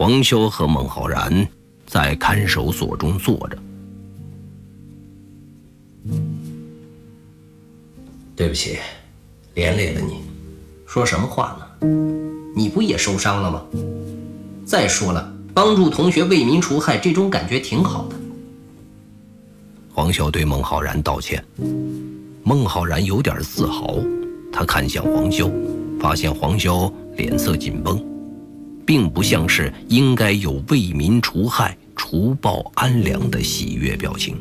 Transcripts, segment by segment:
黄潇和孟浩然在看守所中坐着。对不起，连累了你。说什么话呢？你不也受伤了吗？再说了，帮助同学为民除害，这种感觉挺好的。黄潇对孟浩然道歉。孟浩然有点自豪，他看向黄潇，发现黄潇脸色紧绷，并不像是应该有为民除害、除暴安良的喜悦表情。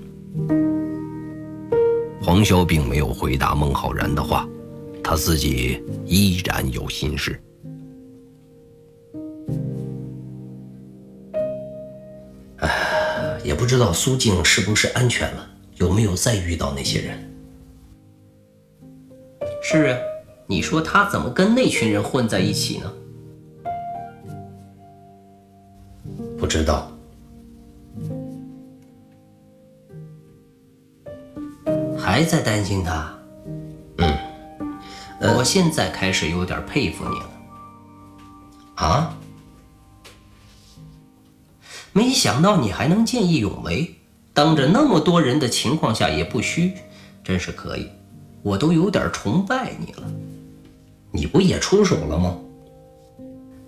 黄潇并没有回答孟浩然的话，他自己依然有心事。哎，也不知道苏静是不是安全了，有没有再遇到那些人？是啊，你说他怎么跟那群人混在一起呢？知道，还在担心他。嗯，我现在开始有点佩服你了。啊？没想到你还能见义勇为，当着那么多人的情况下也不虚，真是可以。我都有点崇拜你了，你不也出手了吗？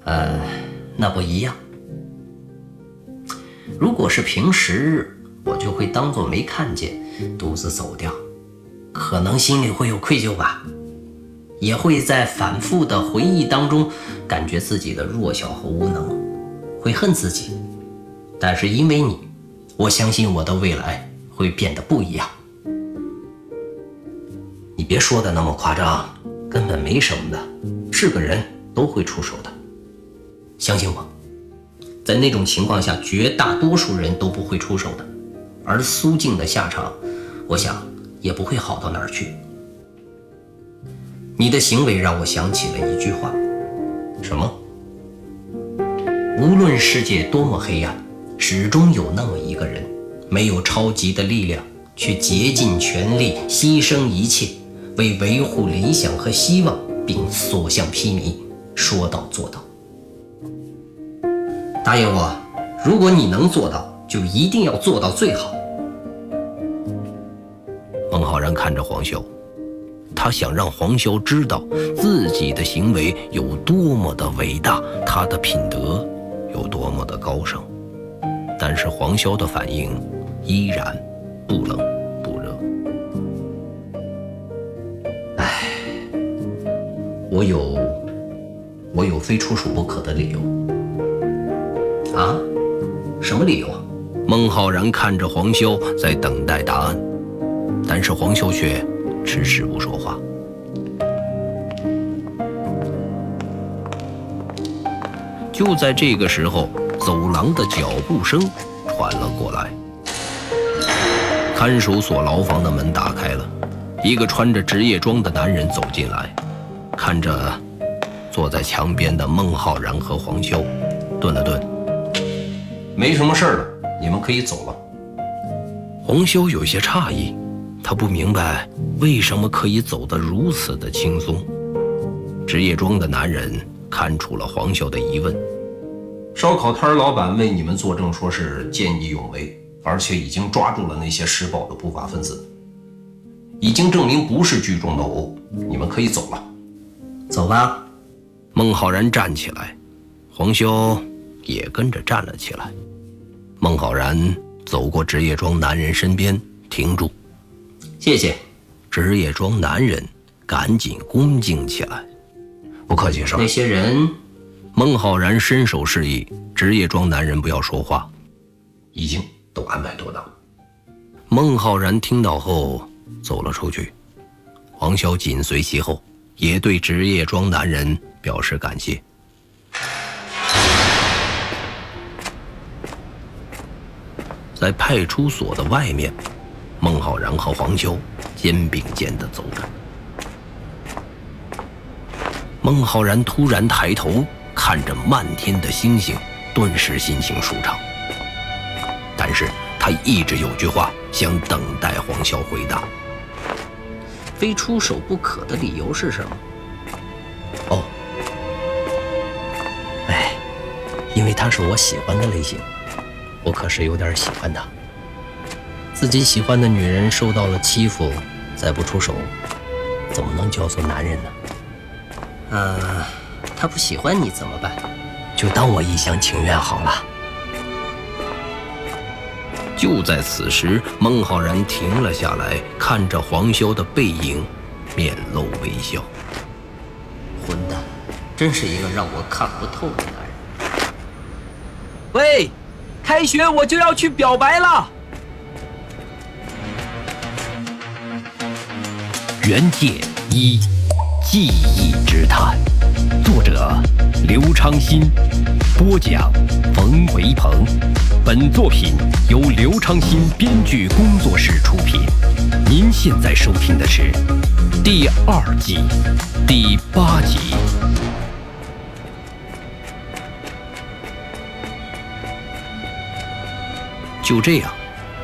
呃，那不一样。如果是平时，我就会当做没看见，独自走掉，可能心里会有愧疚吧，也会在反复的回忆当中，感觉自己的弱小和无能，会恨自己。但是因为你，我相信我的未来会变得不一样。你别说的那么夸张，根本没什么的，是个人都会出手的。相信我，在那种情况下，绝大多数人都不会出手的。而苏静的下场，我想也不会好到哪儿去。你的行为让我想起了一句话：什么？无论世界多么黑暗，始终有那么一个人，没有超级的力量，却竭尽全力，牺牲一切。为维护理想和希望，并所向披靡，说到做到。答应我，如果你能做到，就一定要做到最好。孟浩然看着黄潇，他想让黄潇知道自己的行为有多么的伟大，他的品德有多么的高尚。但是黄潇的反应依然不冷不热。唉。我有，我有非出手不可的理由。啊？什么理由？孟浩然看着黄修在等待答案，但是黄修却迟迟不说话。就在这个时候，走廊的脚步声传了过来，看守所牢房的门打开了，一个穿着职业装的男人走进来。看着坐在墙边的孟浩然和黄修，顿了顿，没什么事了，你们可以走了。黄修有些诧异，他不明白为什么可以走得如此的轻松。职业装的男人看出了黄修的疑问，烧烤摊老板为你们作证，说是见义勇为，而且已经抓住了那些施暴的不法分子，已经证明不是聚众斗殴，你们可以走了。走吧，孟浩然站起来，黄修也跟着站了起来。孟浩然走过职业装男人身边，停住。谢谢。职业装男人赶紧恭敬起来。不客气，少。那些人，孟浩然伸手示意职业装男人不要说话。已经都安排妥当。孟浩然听到后走了出去，黄潇紧随其后。也对职业装男人表示感谢。在派出所的外面，孟浩然和黄潇肩并肩的走着。孟浩然突然抬头看着漫天的星星，顿时心情舒畅。但是他一直有句话想等待黄潇回答。非出手不可的理由是什么？哦，哎，因为他是我喜欢的类型，我可是有点喜欢她。自己喜欢的女人受到了欺负，再不出手，怎么能叫做男人呢？呃，她不喜欢你怎么办？就当我一厢情愿好了。就在此时，孟浩然停了下来，看着黄潇的背影，面露微笑。混蛋，真是一个让我看不透的男人。喂，开学我就要去表白了。原界一，记忆之谈，作者刘昌新，播讲冯维鹏。本作品由刘昌新编剧工作室出品。您现在收听的是第二季第八集。就这样，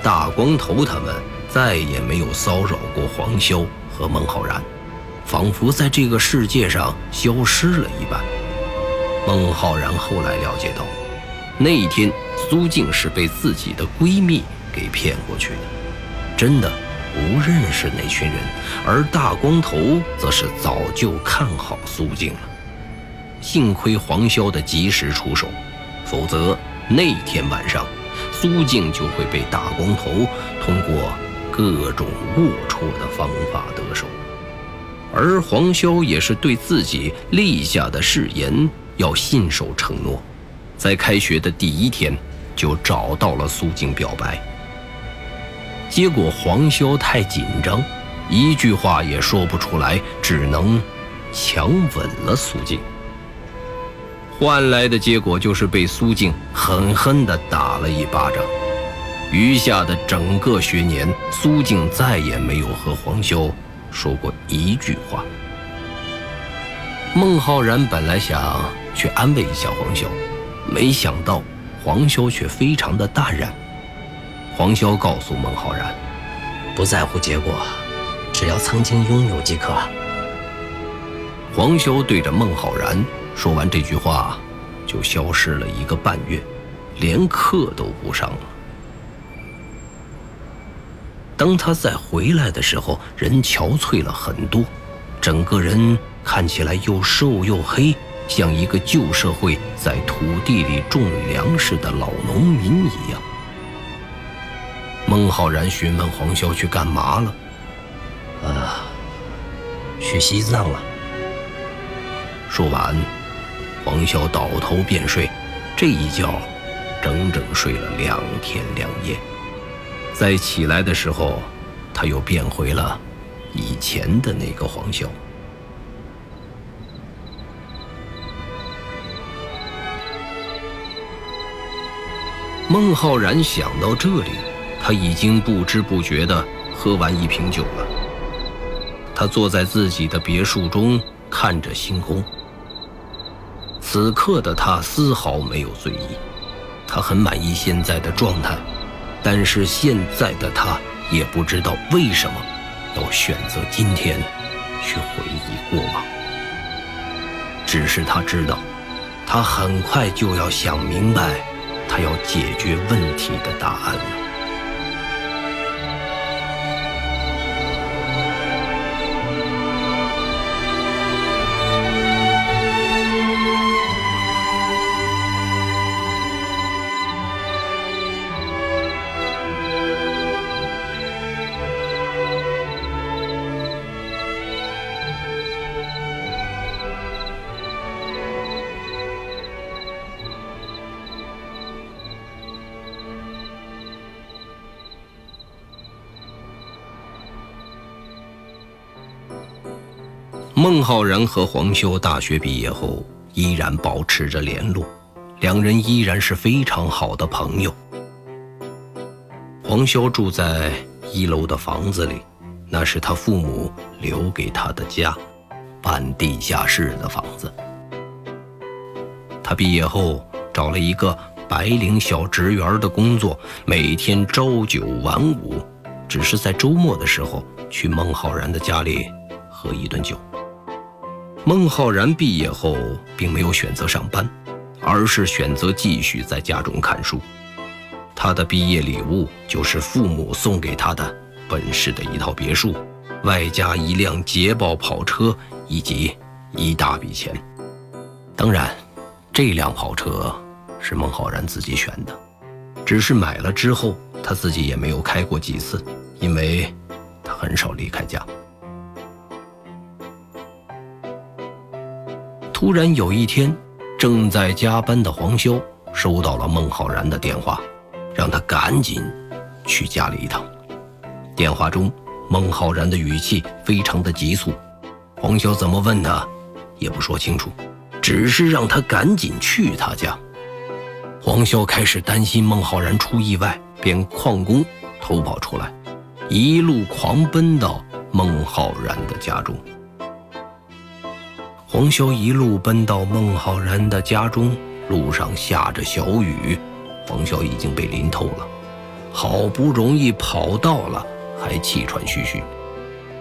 大光头他们再也没有骚扰过黄潇和孟浩然，仿佛在这个世界上消失了一般。孟浩然后来了解到，那一天苏静是被自己的闺蜜给骗过去的，真的不认识那群人，而大光头则是早就看好苏静了。幸亏黄潇的及时出手，否则那天晚上。苏静就会被大光头通过各种龌龊的方法得手，而黄潇也是对自己立下的誓言要信守承诺，在开学的第一天就找到了苏静表白。结果黄潇太紧张，一句话也说不出来，只能强吻了苏静。换来的结果就是被苏静狠狠地打了一巴掌。余下的整个学年，苏静再也没有和黄潇说过一句话。孟浩然本来想去安慰一下黄潇，没想到黄潇却非常的淡然。黄潇告诉孟浩然：“不在乎结果，只要曾经拥有即可。”黄潇对着孟浩然。说完这句话，就消失了一个半月，连课都不上了。当他再回来的时候，人憔悴了很多，整个人看起来又瘦又黑，像一个旧社会在土地里种粮食的老农民一样。孟浩然询问黄潇去干嘛了？啊，去西藏了。说完。黄潇倒头便睡，这一觉整整睡了两天两夜。再起来的时候，他又变回了以前的那个黄潇。孟浩然想到这里，他已经不知不觉地喝完一瓶酒了。他坐在自己的别墅中，看着星空。此刻的他丝毫没有醉意，他很满意现在的状态，但是现在的他也不知道为什么要选择今天去回忆过往。只是他知道，他很快就要想明白他要解决问题的答案了。孟浩然和黄修大学毕业后依然保持着联络，两人依然是非常好的朋友。黄修住在一楼的房子里，那是他父母留给他的家，半地下室的房子。他毕业后找了一个白领小职员的工作，每天朝九晚五，只是在周末的时候去孟浩然的家里喝一顿酒。孟浩然毕业后并没有选择上班，而是选择继续在家中看书。他的毕业礼物就是父母送给他的本市的一套别墅，外加一辆捷豹跑车以及一大笔钱。当然，这辆跑车是孟浩然自己选的，只是买了之后他自己也没有开过几次，因为他很少离开家。突然有一天，正在加班的黄潇收到了孟浩然的电话，让他赶紧去家里一趟。电话中，孟浩然的语气非常的急促，黄潇怎么问他，也不说清楚，只是让他赶紧去他家。黄潇开始担心孟浩然出意外，便旷工偷跑出来，一路狂奔到孟浩然的家中。黄潇一路奔到孟浩然的家中，路上下着小雨，黄潇已经被淋透了。好不容易跑到了，还气喘吁吁。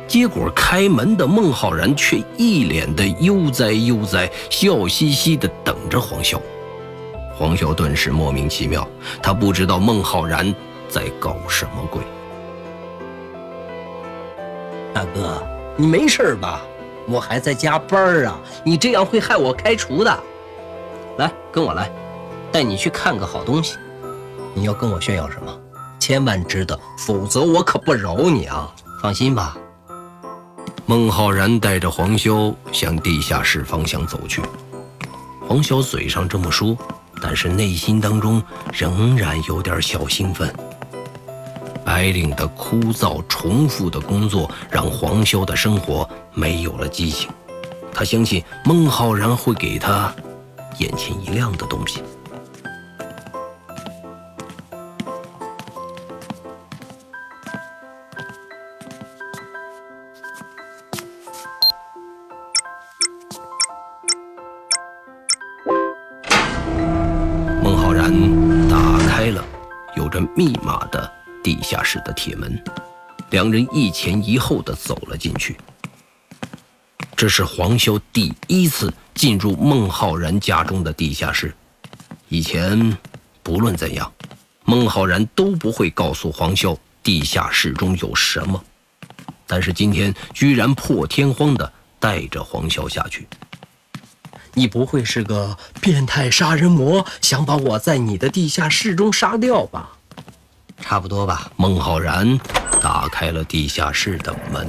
结果开门的孟浩然却一脸的悠哉悠哉，笑嘻嘻的等着黄潇。黄潇顿时莫名其妙，他不知道孟浩然在搞什么鬼。大哥，你没事吧？我还在加班啊！你这样会害我开除的。来，跟我来，带你去看个好东西。你要跟我炫耀什么？千万值得，否则我可不饶你啊！放心吧。孟浩然带着黄潇向地下室方向走去。黄潇嘴上这么说，但是内心当中仍然有点小兴奋。白领的枯燥重复的工作让黄潇的生活没有了激情。他相信孟浩然会给他眼前一亮的东西。孟浩然打开了有着密码的。地下室的铁门，两人一前一后的走了进去。这是黄潇第一次进入孟浩然家中的地下室。以前，不论怎样，孟浩然都不会告诉黄潇地下室中有什么。但是今天，居然破天荒的带着黄潇下去。你不会是个变态杀人魔，想把我在你的地下室中杀掉吧？差不多吧。孟浩然打开了地下室的门，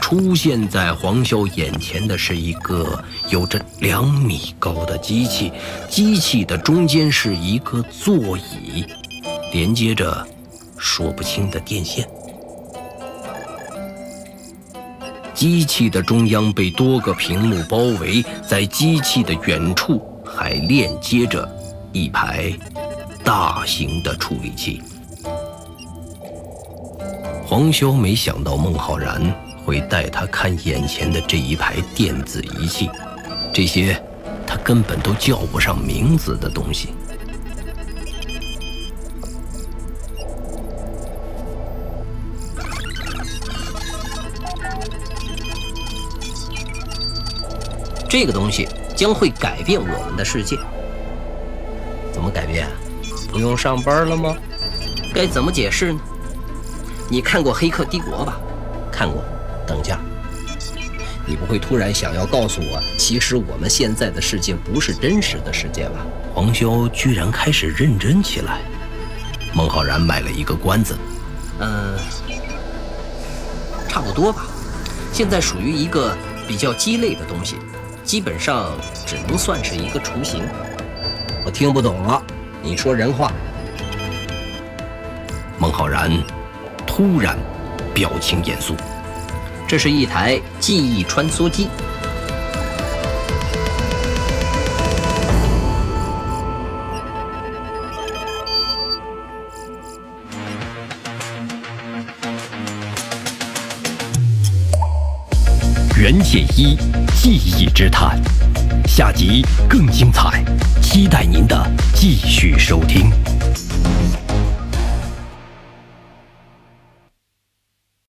出现在黄潇眼前的是一个有着两米高的机器，机器的中间是一个座椅，连接着说不清的电线。机器的中央被多个屏幕包围，在机器的远处还链接着一排。大型的处理器，黄潇没想到孟浩然会带他看眼前的这一排电子仪器，这些他根本都叫不上名字的东西。这个东西将会改变我们的世界。怎么改变？不用上班了吗？该怎么解释呢？你看过《黑客帝国》吧？看过。等下，你不会突然想要告诉我，其实我们现在的世界不是真实的世界吧？黄潇居然开始认真起来。孟浩然卖了一个关子。嗯，差不多吧。现在属于一个比较鸡肋的东西，基本上只能算是一个雏形。我听不懂了。你说人话。孟浩然突然表情严肃。这是一台记忆穿梭机。袁解一记忆之谈，下集更精彩。期待您的继续收听。